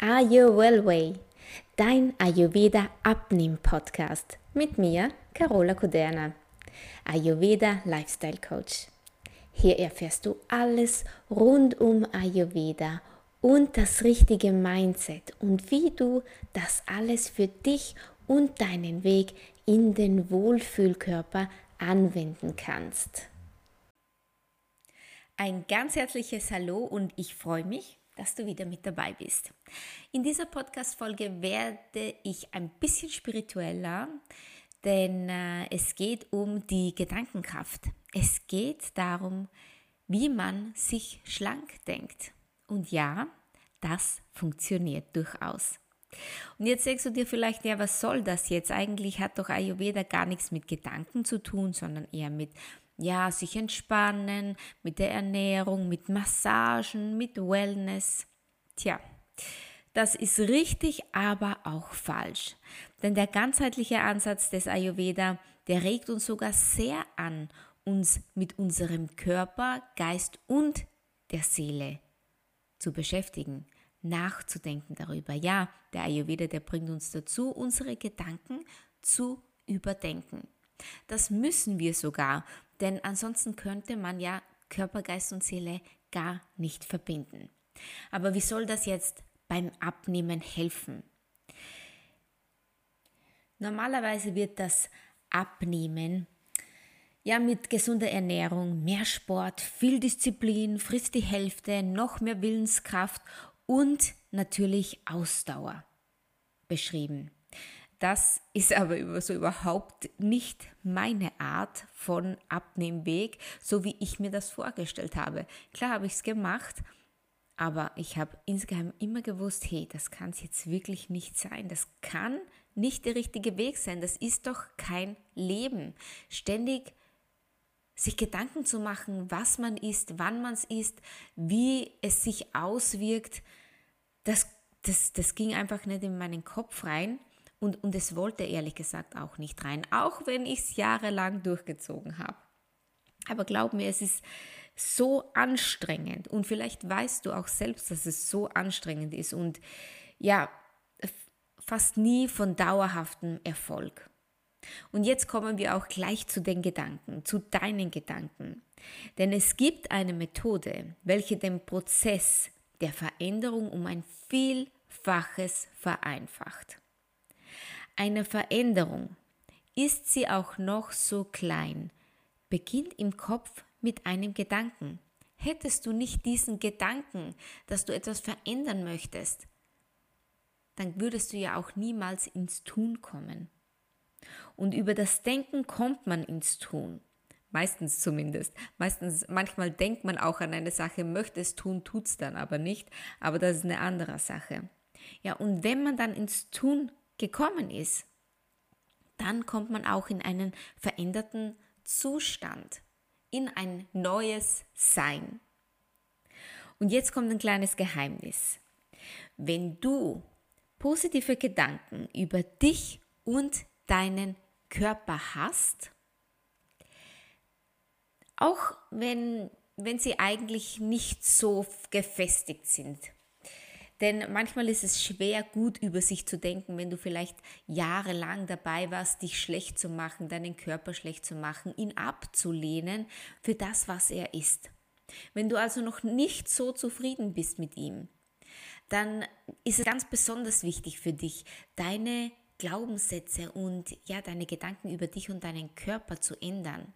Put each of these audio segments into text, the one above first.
Are You Well Way, dein Ayurveda Abnehm Podcast mit mir, Carola Kuderna, Ayurveda Lifestyle Coach. Hier erfährst du alles rund um Ayurveda und das richtige Mindset und wie du das alles für dich und deinen Weg in den Wohlfühlkörper anwenden kannst. Ein ganz herzliches Hallo und ich freue mich, dass du wieder mit dabei bist. In dieser Podcast-Folge werde ich ein bisschen spiritueller, denn äh, es geht um die Gedankenkraft. Es geht darum, wie man sich schlank denkt. Und ja, das funktioniert durchaus. Und jetzt denkst du dir vielleicht, ja, was soll das jetzt? Eigentlich hat doch Ayurveda gar nichts mit Gedanken zu tun, sondern eher mit ja, sich entspannen, mit der Ernährung, mit Massagen, mit Wellness. Tja, das ist richtig, aber auch falsch. Denn der ganzheitliche Ansatz des Ayurveda, der regt uns sogar sehr an, uns mit unserem Körper, Geist und der Seele zu beschäftigen, nachzudenken darüber. Ja, der Ayurveda, der bringt uns dazu, unsere Gedanken zu überdenken. Das müssen wir sogar, denn ansonsten könnte man ja Körper, Geist und Seele gar nicht verbinden. Aber wie soll das jetzt beim Abnehmen helfen? Normalerweise wird das Abnehmen ja mit gesunder Ernährung, mehr Sport, viel Disziplin, frisst die Hälfte, noch mehr Willenskraft und natürlich Ausdauer beschrieben. Das ist aber so überhaupt nicht meine Art von Abnehmweg, so wie ich mir das vorgestellt habe. Klar habe ich es gemacht, aber ich habe insgeheim immer gewusst, hey, das kann es jetzt wirklich nicht sein. Das kann nicht der richtige Weg sein. Das ist doch kein Leben. Ständig sich Gedanken zu machen, was man isst, wann man es isst, wie es sich auswirkt, das, das, das ging einfach nicht in meinen Kopf rein. Und, und es wollte ehrlich gesagt auch nicht rein, auch wenn ich es jahrelang durchgezogen habe. Aber glaub mir, es ist so anstrengend und vielleicht weißt du auch selbst, dass es so anstrengend ist und ja, fast nie von dauerhaftem Erfolg. Und jetzt kommen wir auch gleich zu den Gedanken, zu deinen Gedanken. Denn es gibt eine Methode, welche den Prozess der Veränderung um ein Vielfaches vereinfacht eine Veränderung, ist sie auch noch so klein, beginnt im Kopf mit einem Gedanken. Hättest du nicht diesen Gedanken, dass du etwas verändern möchtest, dann würdest du ja auch niemals ins Tun kommen. Und über das Denken kommt man ins Tun. Meistens zumindest. Meistens, manchmal denkt man auch an eine Sache, möchte es tun, tut es dann aber nicht. Aber das ist eine andere Sache. Ja, und wenn man dann ins Tun gekommen ist, dann kommt man auch in einen veränderten Zustand, in ein neues Sein. Und jetzt kommt ein kleines Geheimnis. Wenn du positive Gedanken über dich und deinen Körper hast, auch wenn, wenn sie eigentlich nicht so gefestigt sind, denn manchmal ist es schwer, gut über sich zu denken, wenn du vielleicht jahrelang dabei warst, dich schlecht zu machen, deinen Körper schlecht zu machen, ihn abzulehnen für das, was er ist. Wenn du also noch nicht so zufrieden bist mit ihm, dann ist es ganz besonders wichtig für dich, deine Glaubenssätze und ja, deine Gedanken über dich und deinen Körper zu ändern.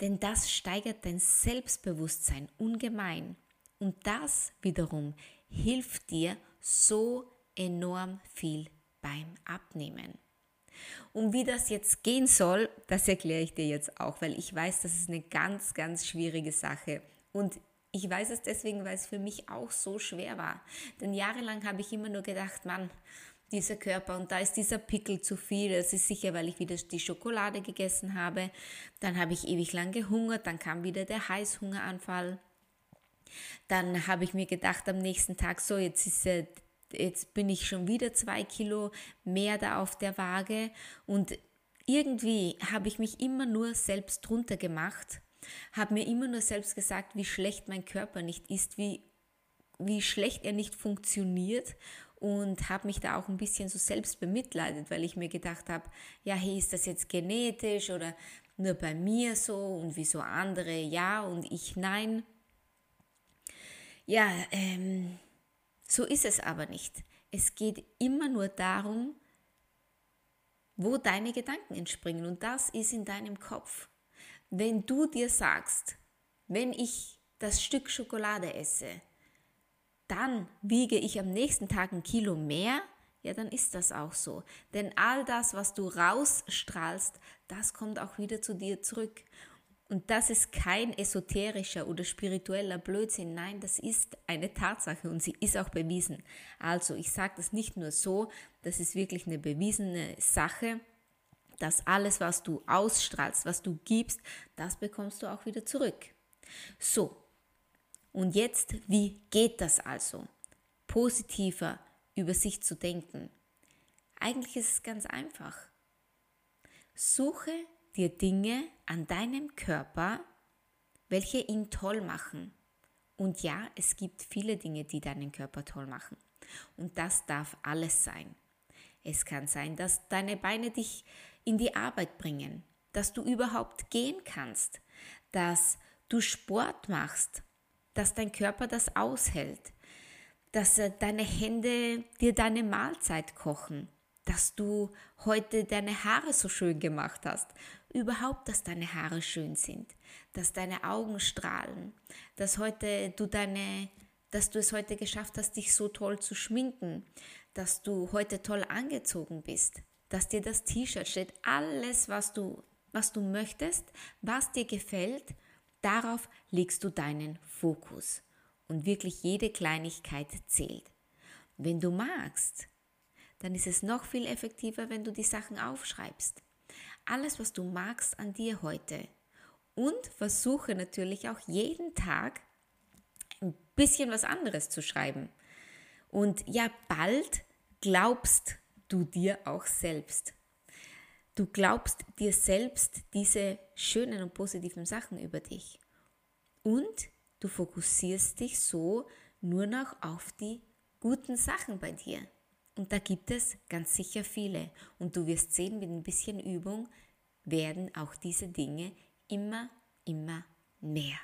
Denn das steigert dein Selbstbewusstsein ungemein. Und das wiederum hilft dir so enorm viel beim Abnehmen. Und wie das jetzt gehen soll, das erkläre ich dir jetzt auch, weil ich weiß, das ist eine ganz, ganz schwierige Sache. Und ich weiß es deswegen, weil es für mich auch so schwer war. Denn jahrelang habe ich immer nur gedacht, Mann, dieser Körper und da ist dieser Pickel zu viel. Das ist sicher, weil ich wieder die Schokolade gegessen habe. Dann habe ich ewig lang gehungert, dann kam wieder der Heißhungeranfall. Dann habe ich mir gedacht am nächsten Tag, so jetzt ist äh, jetzt bin ich schon wieder zwei Kilo mehr da auf der Waage und irgendwie habe ich mich immer nur selbst drunter gemacht, habe mir immer nur selbst gesagt, wie schlecht mein Körper nicht ist, wie, wie schlecht er nicht funktioniert und habe mich da auch ein bisschen so selbst bemitleidet, weil ich mir gedacht habe, ja, hey, ist das jetzt genetisch oder nur bei mir so und wieso andere ja und ich nein. Ja, ähm, so ist es aber nicht. Es geht immer nur darum, wo deine Gedanken entspringen und das ist in deinem Kopf. Wenn du dir sagst, wenn ich das Stück Schokolade esse, dann wiege ich am nächsten Tag ein Kilo mehr, ja, dann ist das auch so. Denn all das, was du rausstrahlst, das kommt auch wieder zu dir zurück. Und das ist kein esoterischer oder spiritueller Blödsinn. Nein, das ist eine Tatsache und sie ist auch bewiesen. Also, ich sage das nicht nur so, das ist wirklich eine bewiesene Sache, dass alles, was du ausstrahlst, was du gibst, das bekommst du auch wieder zurück. So, und jetzt, wie geht das also? Positiver über sich zu denken. Eigentlich ist es ganz einfach. Suche dir Dinge an deinem Körper, welche ihn toll machen. Und ja, es gibt viele Dinge, die deinen Körper toll machen. Und das darf alles sein. Es kann sein, dass deine Beine dich in die Arbeit bringen, dass du überhaupt gehen kannst, dass du Sport machst, dass dein Körper das aushält, dass deine Hände dir deine Mahlzeit kochen, dass du heute deine Haare so schön gemacht hast, überhaupt, dass deine Haare schön sind, dass deine Augen strahlen, dass heute du deine dass du es heute geschafft hast, dich so toll zu schminken, dass du heute toll angezogen bist, dass dir das T-Shirt steht, alles, was du, was du möchtest, was dir gefällt, darauf legst du deinen Fokus und wirklich jede Kleinigkeit zählt. Wenn du magst, dann ist es noch viel effektiver, wenn du die Sachen aufschreibst. Alles, was du magst an dir heute. Und versuche natürlich auch jeden Tag ein bisschen was anderes zu schreiben. Und ja, bald glaubst du dir auch selbst. Du glaubst dir selbst diese schönen und positiven Sachen über dich. Und Du fokussierst dich so nur noch auf die guten Sachen bei dir. Und da gibt es ganz sicher viele. Und du wirst sehen, mit ein bisschen Übung werden auch diese Dinge immer, immer mehr.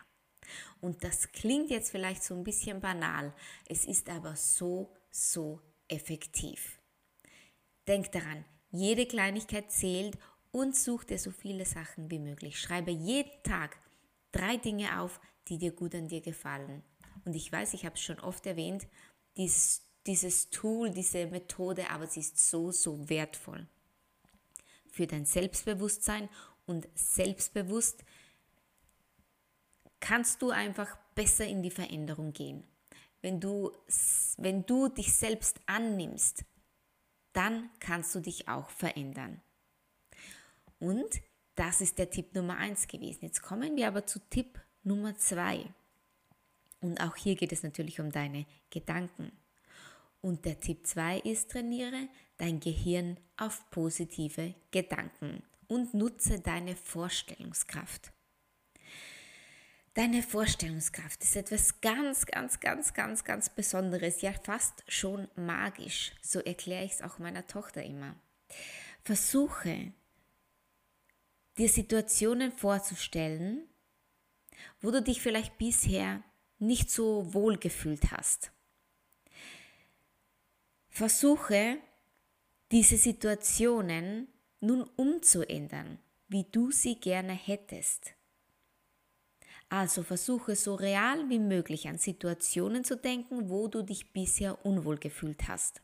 Und das klingt jetzt vielleicht so ein bisschen banal, es ist aber so, so effektiv. Denk daran, jede Kleinigkeit zählt und such dir so viele Sachen wie möglich. Schreibe jeden Tag drei Dinge auf, die dir gut an dir gefallen. Und ich weiß, ich habe es schon oft erwähnt, dieses, dieses Tool, diese Methode, aber sie ist so, so wertvoll für dein Selbstbewusstsein und selbstbewusst kannst du einfach besser in die Veränderung gehen. Wenn du, wenn du dich selbst annimmst, dann kannst du dich auch verändern. Und das ist der Tipp Nummer eins gewesen. Jetzt kommen wir aber zu Tipp Nummer zwei. Und auch hier geht es natürlich um deine Gedanken. Und der Tipp 2 ist, trainiere dein Gehirn auf positive Gedanken und nutze deine Vorstellungskraft. Deine Vorstellungskraft ist etwas ganz, ganz, ganz, ganz, ganz Besonderes, ja fast schon magisch. So erkläre ich es auch meiner Tochter immer. Versuche, dir Situationen vorzustellen, wo du dich vielleicht bisher nicht so wohl gefühlt hast. Versuche, diese Situationen nun umzuändern, wie du sie gerne hättest. Also versuche so real wie möglich an Situationen zu denken, wo du dich bisher unwohl gefühlt hast.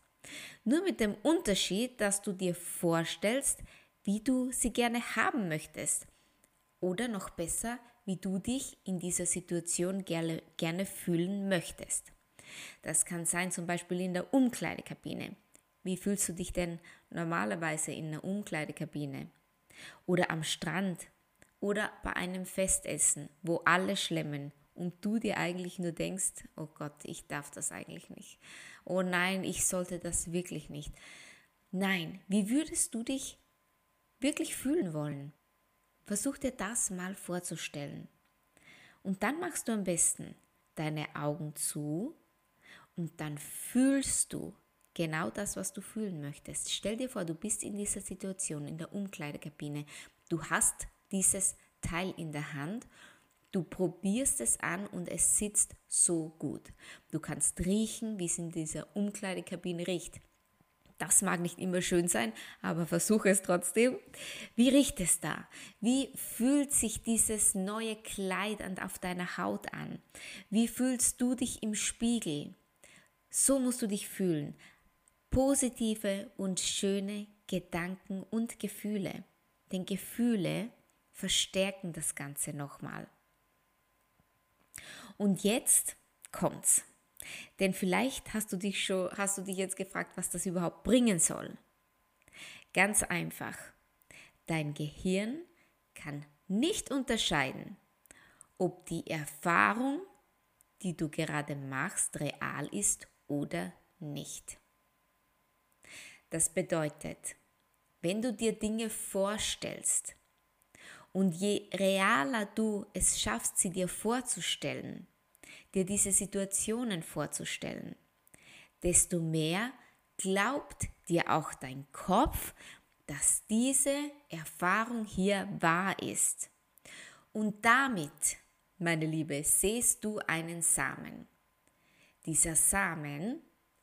Nur mit dem Unterschied, dass du dir vorstellst, wie du sie gerne haben möchtest. Oder noch besser, wie du dich in dieser Situation gerne, gerne fühlen möchtest. Das kann sein zum Beispiel in der Umkleidekabine. Wie fühlst du dich denn normalerweise in einer Umkleidekabine? Oder am Strand? Oder bei einem Festessen, wo alle schlemmen und du dir eigentlich nur denkst, oh Gott, ich darf das eigentlich nicht. Oh nein, ich sollte das wirklich nicht. Nein, wie würdest du dich wirklich fühlen wollen? Versuch dir das mal vorzustellen. Und dann machst du am besten deine Augen zu und dann fühlst du genau das, was du fühlen möchtest. Stell dir vor, du bist in dieser Situation in der Umkleidekabine. Du hast dieses Teil in der Hand. Du probierst es an und es sitzt so gut. Du kannst riechen, wie es in dieser Umkleidekabine riecht. Das mag nicht immer schön sein, aber versuche es trotzdem. Wie riecht es da? Wie fühlt sich dieses neue Kleid auf deiner Haut an? Wie fühlst du dich im Spiegel? So musst du dich fühlen. Positive und schöne Gedanken und Gefühle. Denn Gefühle verstärken das Ganze nochmal. Und jetzt kommt's. Denn vielleicht hast du dich schon, hast du dich jetzt gefragt, was das überhaupt bringen soll. Ganz einfach. Dein Gehirn kann nicht unterscheiden, ob die Erfahrung, die du gerade machst, real ist oder nicht. Das bedeutet, wenn du dir Dinge vorstellst und je realer du es schaffst, sie dir vorzustellen, dir diese Situationen vorzustellen, desto mehr glaubt dir auch dein Kopf, dass diese Erfahrung hier wahr ist. Und damit, meine Liebe, siehst du einen Samen. Dieser Samen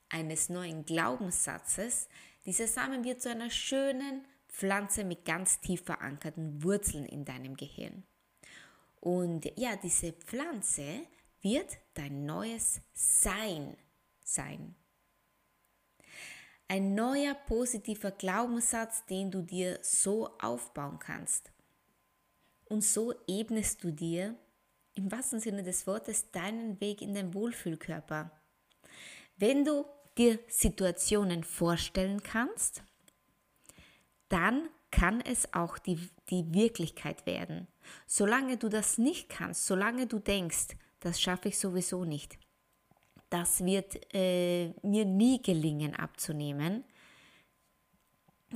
eines neuen Glaubenssatzes, dieser Samen wird zu einer schönen Pflanze mit ganz tief verankerten Wurzeln in deinem Gehirn. Und ja, diese Pflanze wird dein neues Sein sein. Ein neuer positiver Glaubenssatz, den du dir so aufbauen kannst. Und so ebnest du dir im wahrsten Sinne des Wortes deinen Weg in den Wohlfühlkörper. Wenn du dir Situationen vorstellen kannst, dann kann es auch die, die Wirklichkeit werden. Solange du das nicht kannst, solange du denkst, das schaffe ich sowieso nicht. Das wird äh, mir nie gelingen abzunehmen.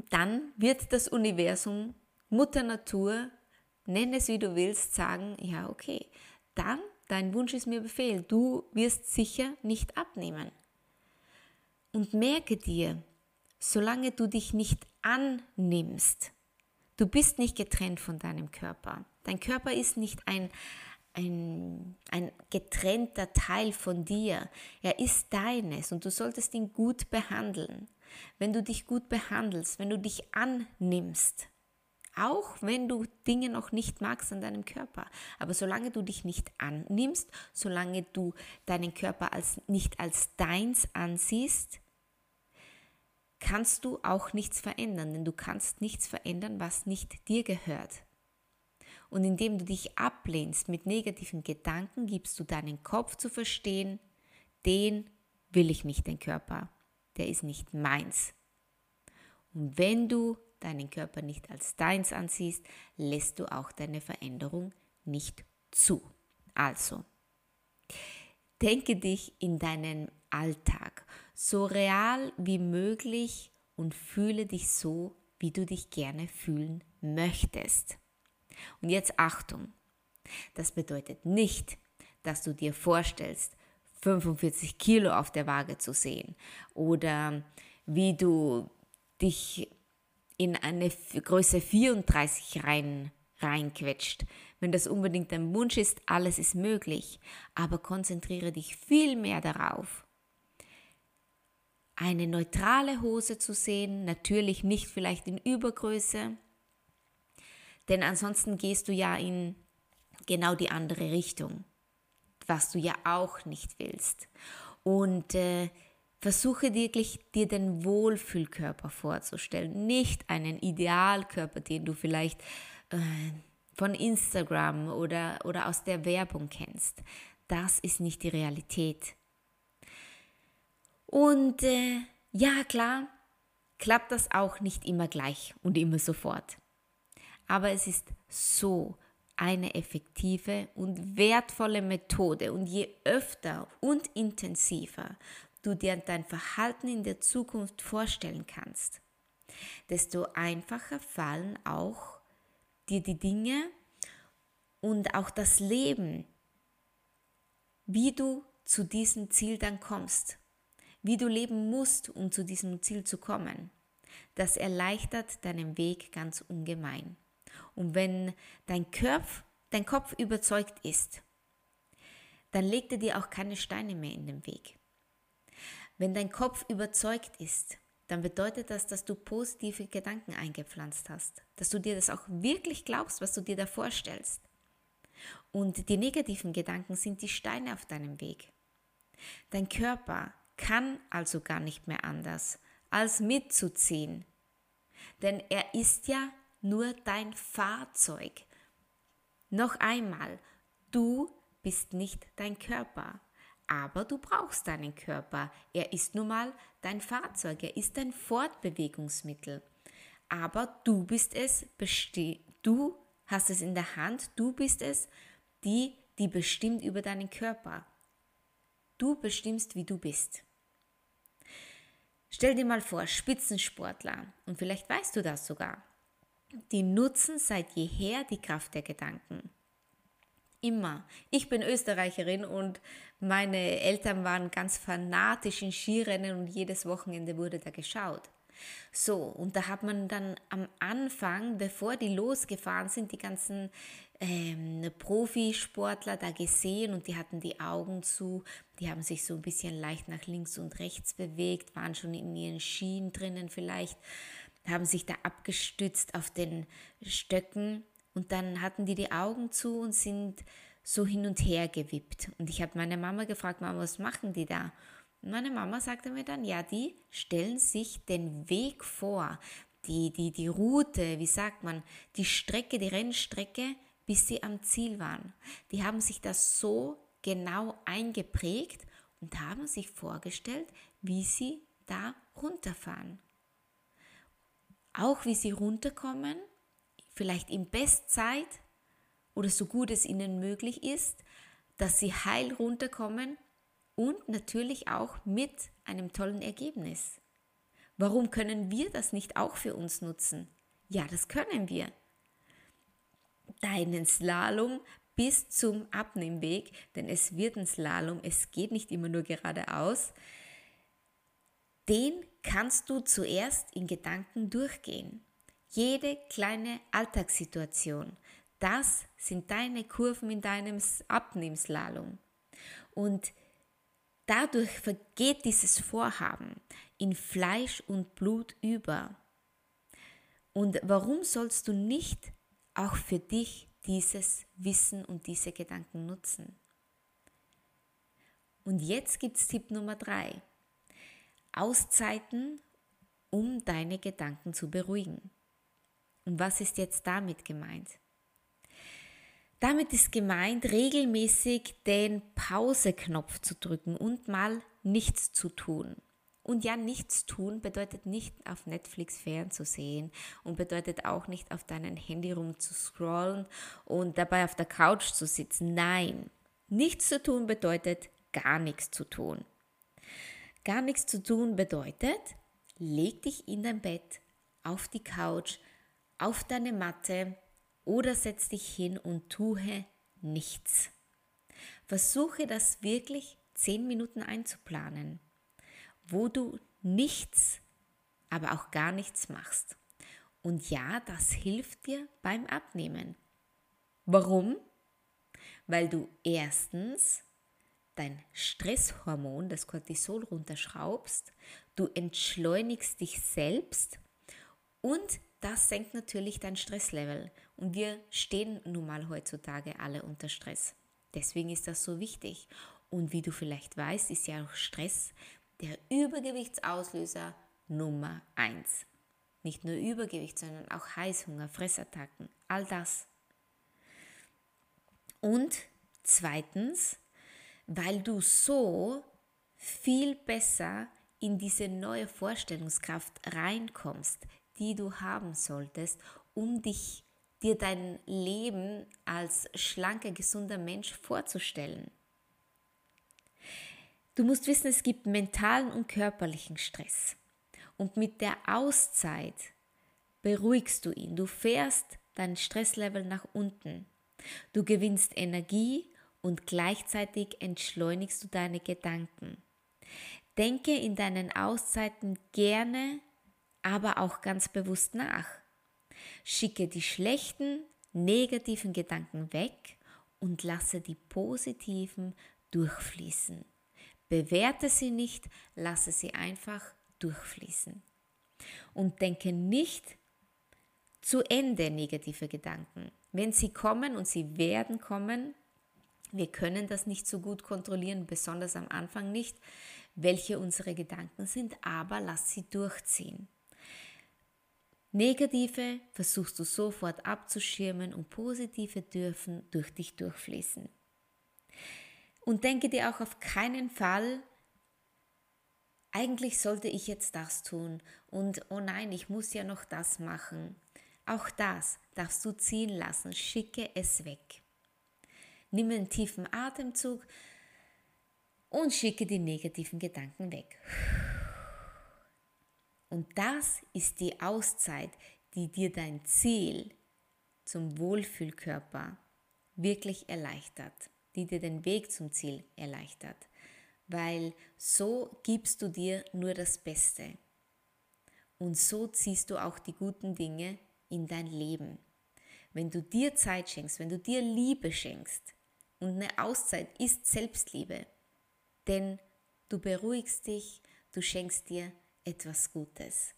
Dann wird das Universum, Mutter Natur, nenn es wie du willst, sagen, ja okay, dann dein Wunsch ist mir Befehl, du wirst sicher nicht abnehmen. Und merke dir, solange du dich nicht annimmst, du bist nicht getrennt von deinem Körper. Dein Körper ist nicht ein, ein, ein getrennter Teil von dir. Er ist deines und du solltest ihn gut behandeln. Wenn du dich gut behandelst, wenn du dich annimmst, auch wenn du Dinge noch nicht magst an deinem Körper. Aber solange du dich nicht annimmst, solange du deinen Körper als, nicht als deins ansiehst, kannst du auch nichts verändern, denn du kannst nichts verändern, was nicht dir gehört. Und indem du dich ablehnst mit negativen Gedanken, gibst du deinen Kopf zu verstehen, den will ich nicht, den Körper, der ist nicht meins. Und wenn du deinen Körper nicht als deins ansiehst, lässt du auch deine Veränderung nicht zu. Also, denke dich in deinen Alltag so real wie möglich und fühle dich so, wie du dich gerne fühlen möchtest. Und jetzt Achtung, das bedeutet nicht, dass du dir vorstellst, 45 Kilo auf der Waage zu sehen oder wie du dich in eine Größe 34 rein, reinquetscht. Wenn das unbedingt dein Wunsch ist, alles ist möglich, aber konzentriere dich viel mehr darauf, eine neutrale Hose zu sehen, natürlich nicht vielleicht in Übergröße, denn ansonsten gehst du ja in genau die andere Richtung, was du ja auch nicht willst. Und äh, versuche wirklich dir den Wohlfühlkörper vorzustellen, nicht einen Idealkörper, den du vielleicht äh, von Instagram oder, oder aus der Werbung kennst. Das ist nicht die Realität. Und äh, ja, klar, klappt das auch nicht immer gleich und immer sofort aber es ist so eine effektive und wertvolle Methode. Und je öfter und intensiver du dir dein Verhalten in der Zukunft vorstellen kannst, desto einfacher fallen auch dir die Dinge und auch das Leben, wie du zu diesem Ziel dann kommst, wie du leben musst, um zu diesem Ziel zu kommen. Das erleichtert deinen Weg ganz ungemein. Und wenn dein Kopf, dein Kopf überzeugt ist, dann legt er dir auch keine Steine mehr in den Weg. Wenn dein Kopf überzeugt ist, dann bedeutet das, dass du positive Gedanken eingepflanzt hast, dass du dir das auch wirklich glaubst, was du dir da vorstellst. Und die negativen Gedanken sind die Steine auf deinem Weg. Dein Körper kann also gar nicht mehr anders, als mitzuziehen. Denn er ist ja nur dein Fahrzeug. Noch einmal, du bist nicht dein Körper, aber du brauchst deinen Körper. Er ist nun mal dein Fahrzeug, er ist dein Fortbewegungsmittel. Aber du bist es, du hast es in der Hand, du bist es, die, die bestimmt über deinen Körper. Du bestimmst, wie du bist. Stell dir mal vor, Spitzensportler, und vielleicht weißt du das sogar, die nutzen seit jeher die Kraft der Gedanken. Immer. Ich bin Österreicherin und meine Eltern waren ganz fanatisch in Skirennen und jedes Wochenende wurde da geschaut. So, und da hat man dann am Anfang, bevor die losgefahren sind, die ganzen ähm, Profisportler da gesehen und die hatten die Augen zu, die haben sich so ein bisschen leicht nach links und rechts bewegt, waren schon in ihren Skien drinnen vielleicht, haben sich da abgestützt auf den Stöcken und dann hatten die die Augen zu und sind so hin und her gewippt. Und ich habe meine Mama gefragt, Mama, was machen die da? Und meine Mama sagte mir dann, ja, die stellen sich den Weg vor, die, die, die Route, wie sagt man, die Strecke, die Rennstrecke, bis sie am Ziel waren. Die haben sich das so genau eingeprägt und haben sich vorgestellt, wie sie da runterfahren. Auch wie sie runterkommen, vielleicht in Bestzeit oder so gut es ihnen möglich ist, dass sie heil runterkommen und natürlich auch mit einem tollen Ergebnis. Warum können wir das nicht auch für uns nutzen? Ja, das können wir. Deinen Slalom bis zum Abnehmweg, denn es wird ein Slalom, es geht nicht immer nur geradeaus, den kannst du zuerst in Gedanken durchgehen. Jede kleine Alltagssituation, das sind deine Kurven in deinem Abnehmslalom. Und dadurch vergeht dieses Vorhaben in Fleisch und Blut über. Und warum sollst du nicht auch für dich dieses Wissen und diese Gedanken nutzen? Und jetzt gibt es Tipp Nummer drei. Auszeiten, um deine Gedanken zu beruhigen. Und was ist jetzt damit gemeint? Damit ist gemeint, regelmäßig den Pause-Knopf zu drücken und mal nichts zu tun. Und ja, nichts tun bedeutet nicht auf Netflix fernzusehen und bedeutet auch nicht auf deinem Handy rumzuscrollen und dabei auf der Couch zu sitzen. Nein, nichts zu tun bedeutet gar nichts zu tun. Gar nichts zu tun bedeutet, leg dich in dein Bett, auf die Couch, auf deine Matte oder setz dich hin und tue nichts. Versuche das wirklich zehn Minuten einzuplanen, wo du nichts, aber auch gar nichts machst. Und ja, das hilft dir beim Abnehmen. Warum? Weil du erstens dein Stresshormon, das Cortisol, runterschraubst, du entschleunigst dich selbst und das senkt natürlich dein Stresslevel. Und wir stehen nun mal heutzutage alle unter Stress. Deswegen ist das so wichtig. Und wie du vielleicht weißt, ist ja auch Stress der Übergewichtsauslöser Nummer eins. Nicht nur Übergewicht, sondern auch Heißhunger, Fressattacken, all das. Und zweitens, weil du so viel besser in diese neue Vorstellungskraft reinkommst, die du haben solltest, um dich, dir dein Leben als schlanker, gesunder Mensch vorzustellen. Du musst wissen, es gibt mentalen und körperlichen Stress. Und mit der Auszeit beruhigst du ihn. Du fährst dein Stresslevel nach unten. Du gewinnst Energie und gleichzeitig entschleunigst du deine Gedanken. Denke in deinen Auszeiten gerne, aber auch ganz bewusst nach. Schicke die schlechten, negativen Gedanken weg und lasse die positiven durchfließen. Bewerte sie nicht, lasse sie einfach durchfließen. Und denke nicht zu Ende negative Gedanken. Wenn sie kommen und sie werden kommen, wir können das nicht so gut kontrollieren, besonders am Anfang nicht, welche unsere Gedanken sind, aber lass sie durchziehen. Negative versuchst du sofort abzuschirmen und positive dürfen durch dich durchfließen. Und denke dir auch auf keinen Fall, eigentlich sollte ich jetzt das tun und oh nein, ich muss ja noch das machen. Auch das darfst du ziehen lassen, schicke es weg. Nimm einen tiefen Atemzug und schicke die negativen Gedanken weg. Und das ist die Auszeit, die dir dein Ziel zum Wohlfühlkörper wirklich erleichtert, die dir den Weg zum Ziel erleichtert, weil so gibst du dir nur das Beste. Und so ziehst du auch die guten Dinge in dein Leben. Wenn du dir Zeit schenkst, wenn du dir Liebe schenkst, und eine Auszeit ist Selbstliebe, denn du beruhigst dich, du schenkst dir etwas Gutes.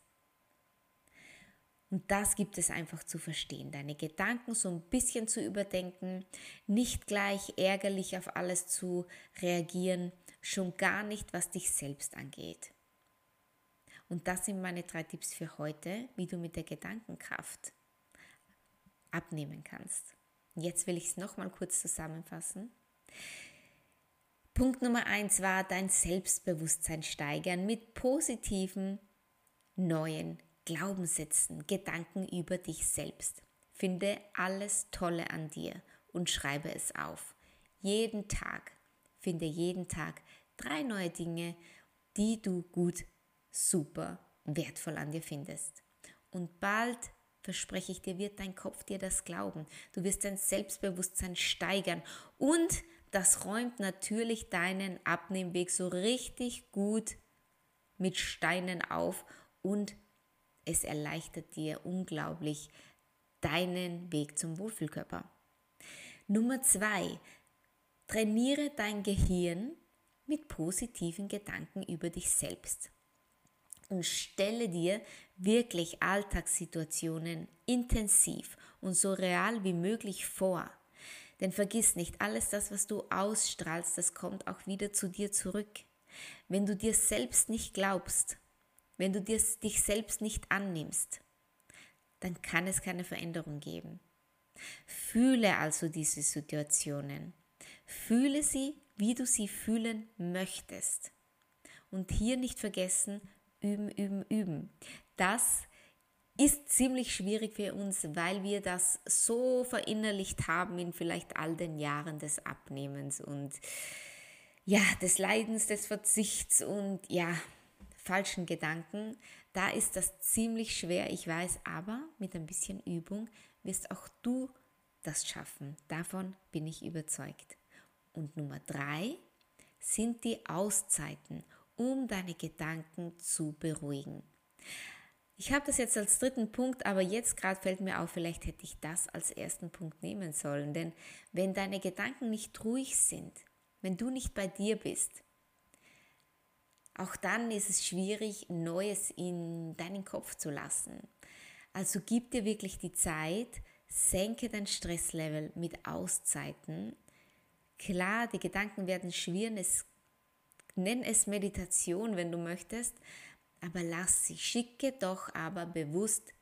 Und das gibt es einfach zu verstehen, deine Gedanken so ein bisschen zu überdenken, nicht gleich ärgerlich auf alles zu reagieren, schon gar nicht, was dich selbst angeht. Und das sind meine drei Tipps für heute, wie du mit der Gedankenkraft abnehmen kannst. Jetzt will ich es nochmal kurz zusammenfassen. Punkt Nummer eins war dein Selbstbewusstsein steigern mit positiven, neuen Glaubenssätzen, Gedanken über dich selbst. Finde alles Tolle an dir und schreibe es auf. Jeden Tag. Finde jeden Tag drei neue Dinge, die du gut, super, wertvoll an dir findest. Und bald verspreche ich dir, wird dein Kopf dir das glauben. Du wirst dein Selbstbewusstsein steigern und das räumt natürlich deinen Abnehmweg so richtig gut mit Steinen auf und es erleichtert dir unglaublich deinen Weg zum Wohlfühlkörper. Nummer zwei, trainiere dein Gehirn mit positiven Gedanken über dich selbst und stelle dir wirklich Alltagssituationen intensiv und so real wie möglich vor. Denn vergiss nicht, alles das, was du ausstrahlst, das kommt auch wieder zu dir zurück. Wenn du dir selbst nicht glaubst, wenn du dir, dich selbst nicht annimmst, dann kann es keine Veränderung geben. Fühle also diese Situationen. Fühle sie, wie du sie fühlen möchtest. Und hier nicht vergessen, üben, üben, üben. Das ist ziemlich schwierig für uns, weil wir das so verinnerlicht haben in vielleicht all den Jahren des Abnehmens und ja, des Leidens, des Verzichts und ja, falschen Gedanken. Da ist das ziemlich schwer, ich weiß, aber mit ein bisschen Übung wirst auch du das schaffen. Davon bin ich überzeugt. Und Nummer drei sind die Auszeiten um deine Gedanken zu beruhigen. Ich habe das jetzt als dritten Punkt, aber jetzt gerade fällt mir auf, vielleicht hätte ich das als ersten Punkt nehmen sollen. Denn wenn deine Gedanken nicht ruhig sind, wenn du nicht bei dir bist, auch dann ist es schwierig, Neues in deinen Kopf zu lassen. Also gib dir wirklich die Zeit, senke dein Stresslevel mit Auszeiten. Klar, die Gedanken werden schwirren, es Nenn es Meditation, wenn du möchtest, aber lass sie. Schicke doch aber bewusst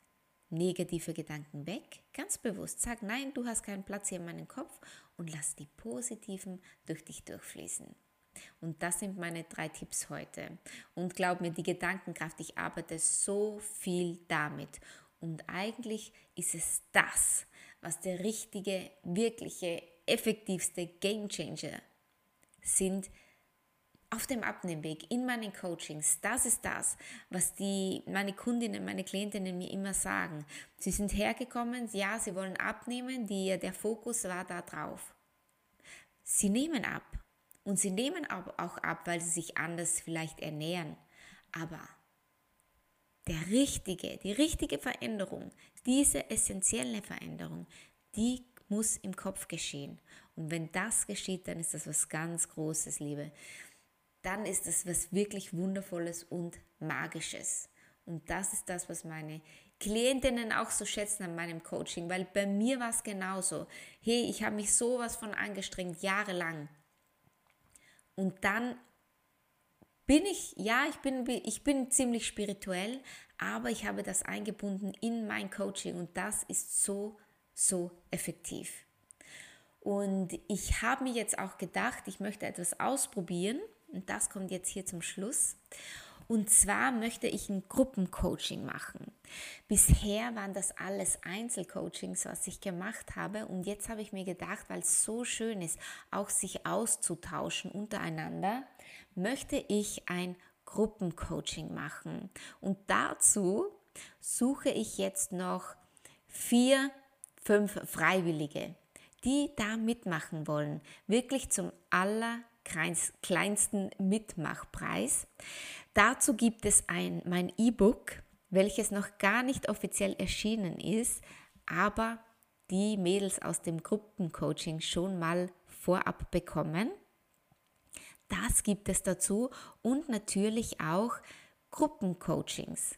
negative Gedanken weg. Ganz bewusst. Sag nein, du hast keinen Platz hier in meinem Kopf und lass die positiven durch dich durchfließen. Und das sind meine drei Tipps heute. Und glaub mir, die Gedankenkraft, ich arbeite so viel damit. Und eigentlich ist es das, was der richtige, wirkliche, effektivste Game Changer sind, auf dem Abnehmweg, in meinen Coachings, das ist das, was die, meine Kundinnen, meine Klientinnen mir immer sagen. Sie sind hergekommen, ja, sie wollen abnehmen, die, der Fokus war da drauf. Sie nehmen ab Und sie nehmen auch ab, weil sie sich anders vielleicht ernähren. Aber der richtige, die richtige Veränderung, diese essentielle Veränderung, die muss im Kopf geschehen. Und wenn das geschieht, dann ist das was ganz Großes, Liebe. Dann ist das was wirklich Wundervolles und Magisches. Und das ist das, was meine Klientinnen auch so schätzen an meinem Coaching, weil bei mir war es genauso. Hey, ich habe mich sowas von angestrengt, jahrelang. Und dann bin ich, ja, ich bin, ich bin ziemlich spirituell, aber ich habe das eingebunden in mein Coaching und das ist so, so effektiv. Und ich habe mir jetzt auch gedacht, ich möchte etwas ausprobieren und das kommt jetzt hier zum Schluss. Und zwar möchte ich ein Gruppencoaching machen. Bisher waren das alles Einzelcoachings, was ich gemacht habe. Und jetzt habe ich mir gedacht, weil es so schön ist, auch sich auszutauschen untereinander, möchte ich ein Gruppencoaching machen. Und dazu suche ich jetzt noch vier, fünf Freiwillige, die da mitmachen wollen. Wirklich zum allerkleinsten Mitmachpreis. Dazu gibt es ein, mein E-Book, welches noch gar nicht offiziell erschienen ist, aber die Mädels aus dem Gruppencoaching schon mal vorab bekommen. Das gibt es dazu und natürlich auch Gruppencoachings.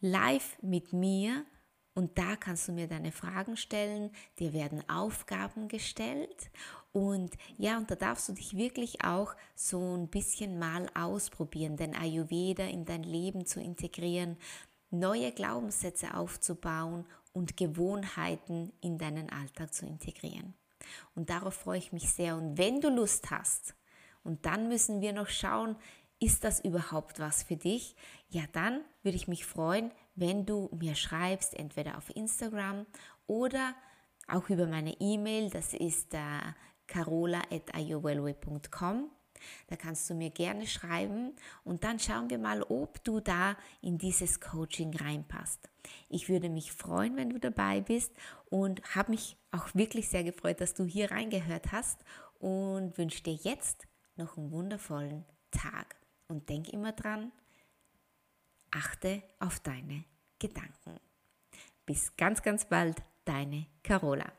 Live mit mir und da kannst du mir deine Fragen stellen, dir werden Aufgaben gestellt und ja, und da darfst du dich wirklich auch so ein bisschen mal ausprobieren, den Ayurveda in dein Leben zu integrieren, neue Glaubenssätze aufzubauen und Gewohnheiten in deinen Alltag zu integrieren. Und darauf freue ich mich sehr. Und wenn du Lust hast, und dann müssen wir noch schauen, ist das überhaupt was für dich? Ja, dann würde ich mich freuen, wenn du mir schreibst, entweder auf Instagram oder auch über meine E-Mail, das ist äh, carola.iowellway.com. Da kannst du mir gerne schreiben und dann schauen wir mal, ob du da in dieses Coaching reinpasst. Ich würde mich freuen, wenn du dabei bist und habe mich auch wirklich sehr gefreut, dass du hier reingehört hast und wünsche dir jetzt noch einen wundervollen Tag. Und denk immer dran, achte auf deine Gedanken. Bis ganz, ganz bald, deine Carola.